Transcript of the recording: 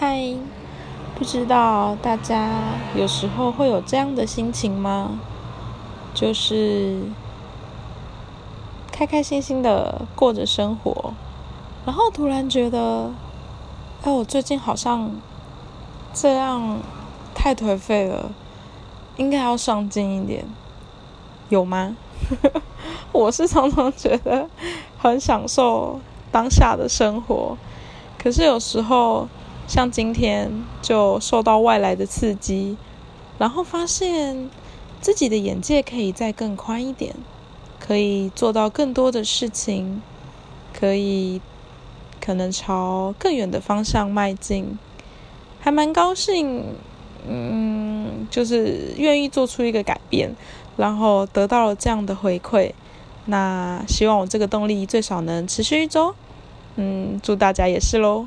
嗨，不知道大家有时候会有这样的心情吗？就是开开心心的过着生活，然后突然觉得，哎，我最近好像这样太颓废了，应该要上进一点，有吗？我是常常觉得很享受当下的生活，可是有时候。像今天就受到外来的刺激，然后发现自己的眼界可以再更宽一点，可以做到更多的事情，可以可能朝更远的方向迈进，还蛮高兴，嗯，就是愿意做出一个改变，然后得到了这样的回馈，那希望我这个动力最少能持续一周，嗯，祝大家也是喽。